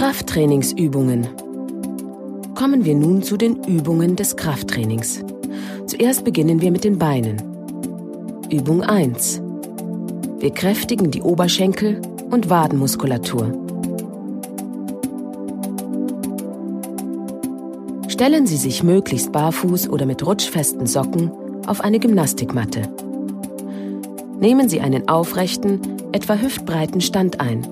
Krafttrainingsübungen. Kommen wir nun zu den Übungen des Krafttrainings. Zuerst beginnen wir mit den Beinen. Übung 1. Wir kräftigen die Oberschenkel und Wadenmuskulatur. Stellen Sie sich möglichst barfuß oder mit rutschfesten Socken auf eine Gymnastikmatte. Nehmen Sie einen aufrechten, etwa hüftbreiten Stand ein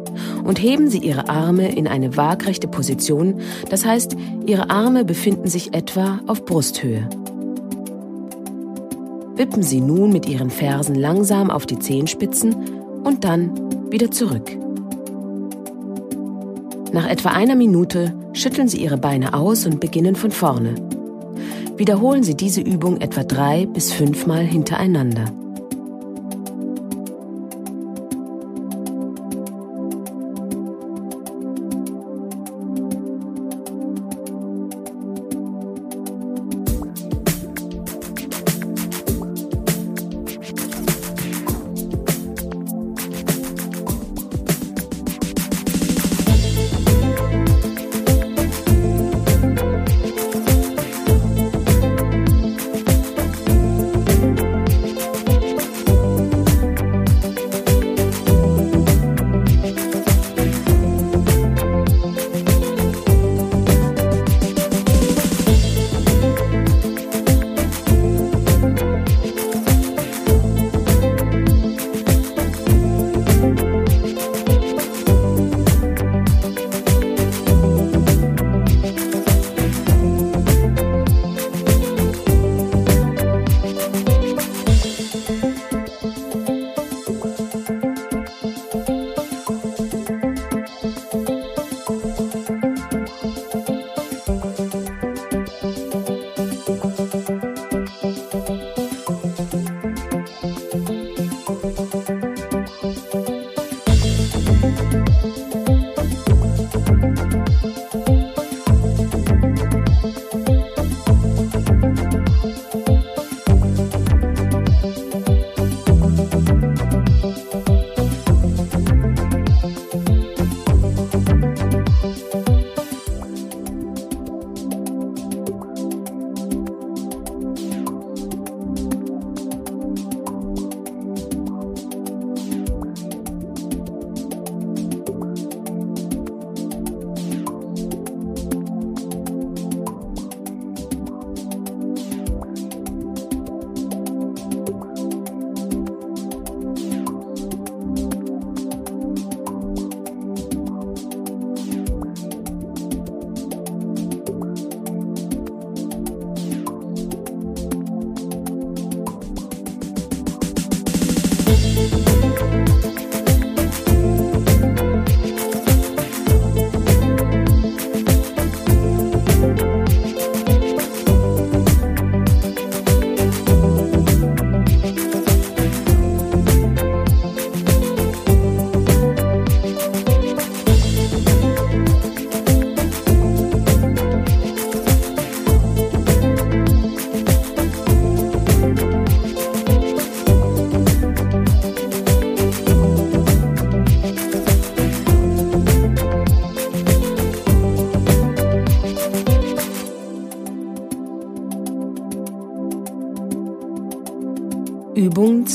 und heben Sie Ihre Arme in eine waagrechte Position, das heißt, Ihre Arme befinden sich etwa auf Brusthöhe. Wippen Sie nun mit Ihren Fersen langsam auf die Zehenspitzen und dann wieder zurück. Nach etwa einer Minute schütteln Sie Ihre Beine aus und beginnen von vorne. Wiederholen Sie diese Übung etwa drei bis fünfmal hintereinander.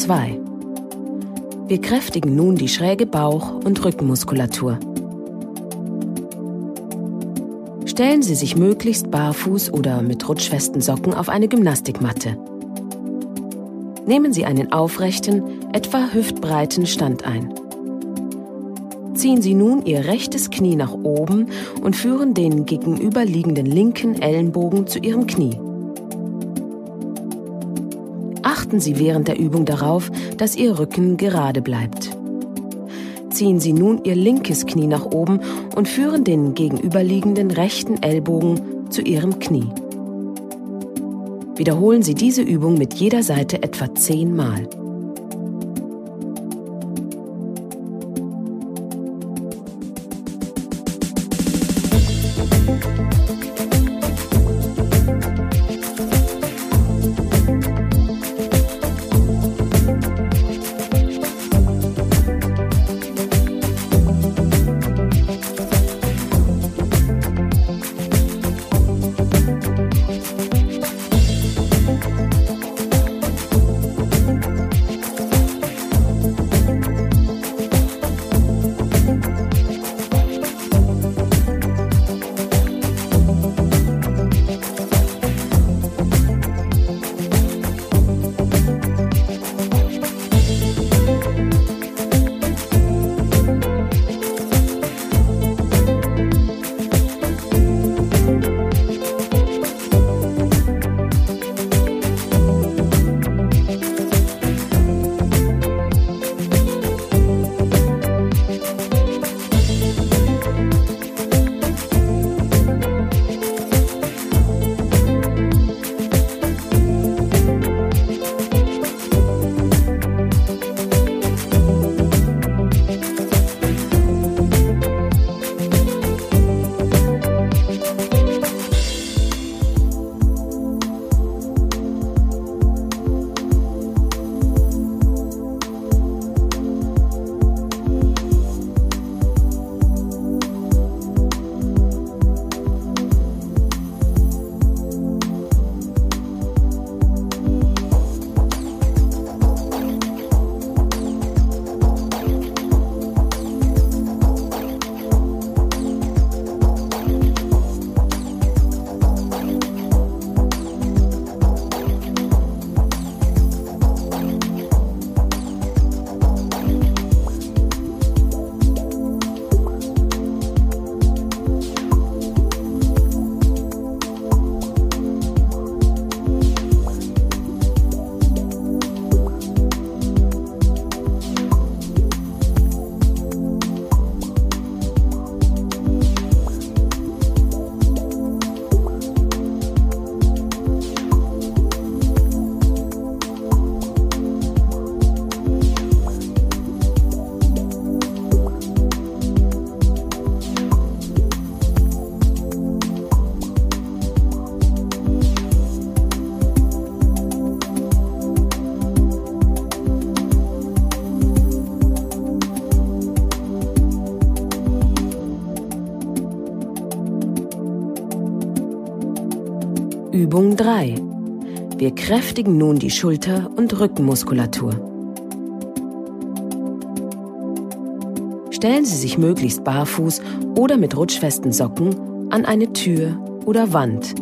2. Wir kräftigen nun die schräge Bauch- und Rückenmuskulatur. Stellen Sie sich möglichst barfuß oder mit rutschfesten Socken auf eine Gymnastikmatte. Nehmen Sie einen aufrechten, etwa hüftbreiten Stand ein. Ziehen Sie nun Ihr rechtes Knie nach oben und führen den gegenüberliegenden linken Ellenbogen zu Ihrem Knie achten Sie während der Übung darauf, dass Ihr Rücken gerade bleibt. Ziehen Sie nun Ihr linkes Knie nach oben und führen den gegenüberliegenden rechten Ellbogen zu Ihrem Knie. Wiederholen Sie diese Übung mit jeder Seite etwa zehnmal. Übung 3. Wir kräftigen nun die Schulter- und Rückenmuskulatur. Stellen Sie sich möglichst barfuß oder mit rutschfesten Socken an eine Tür oder Wand.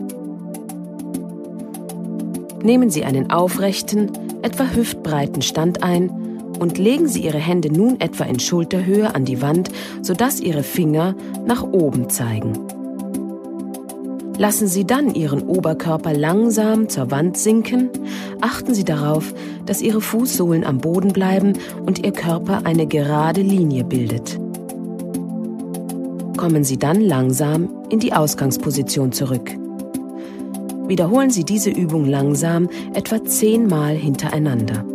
Nehmen Sie einen aufrechten, etwa hüftbreiten Stand ein und legen Sie Ihre Hände nun etwa in Schulterhöhe an die Wand, sodass Ihre Finger nach oben zeigen. Lassen Sie dann Ihren Oberkörper langsam zur Wand sinken. Achten Sie darauf, dass Ihre Fußsohlen am Boden bleiben und Ihr Körper eine gerade Linie bildet. Kommen Sie dann langsam in die Ausgangsposition zurück. Wiederholen Sie diese Übung langsam etwa zehnmal hintereinander.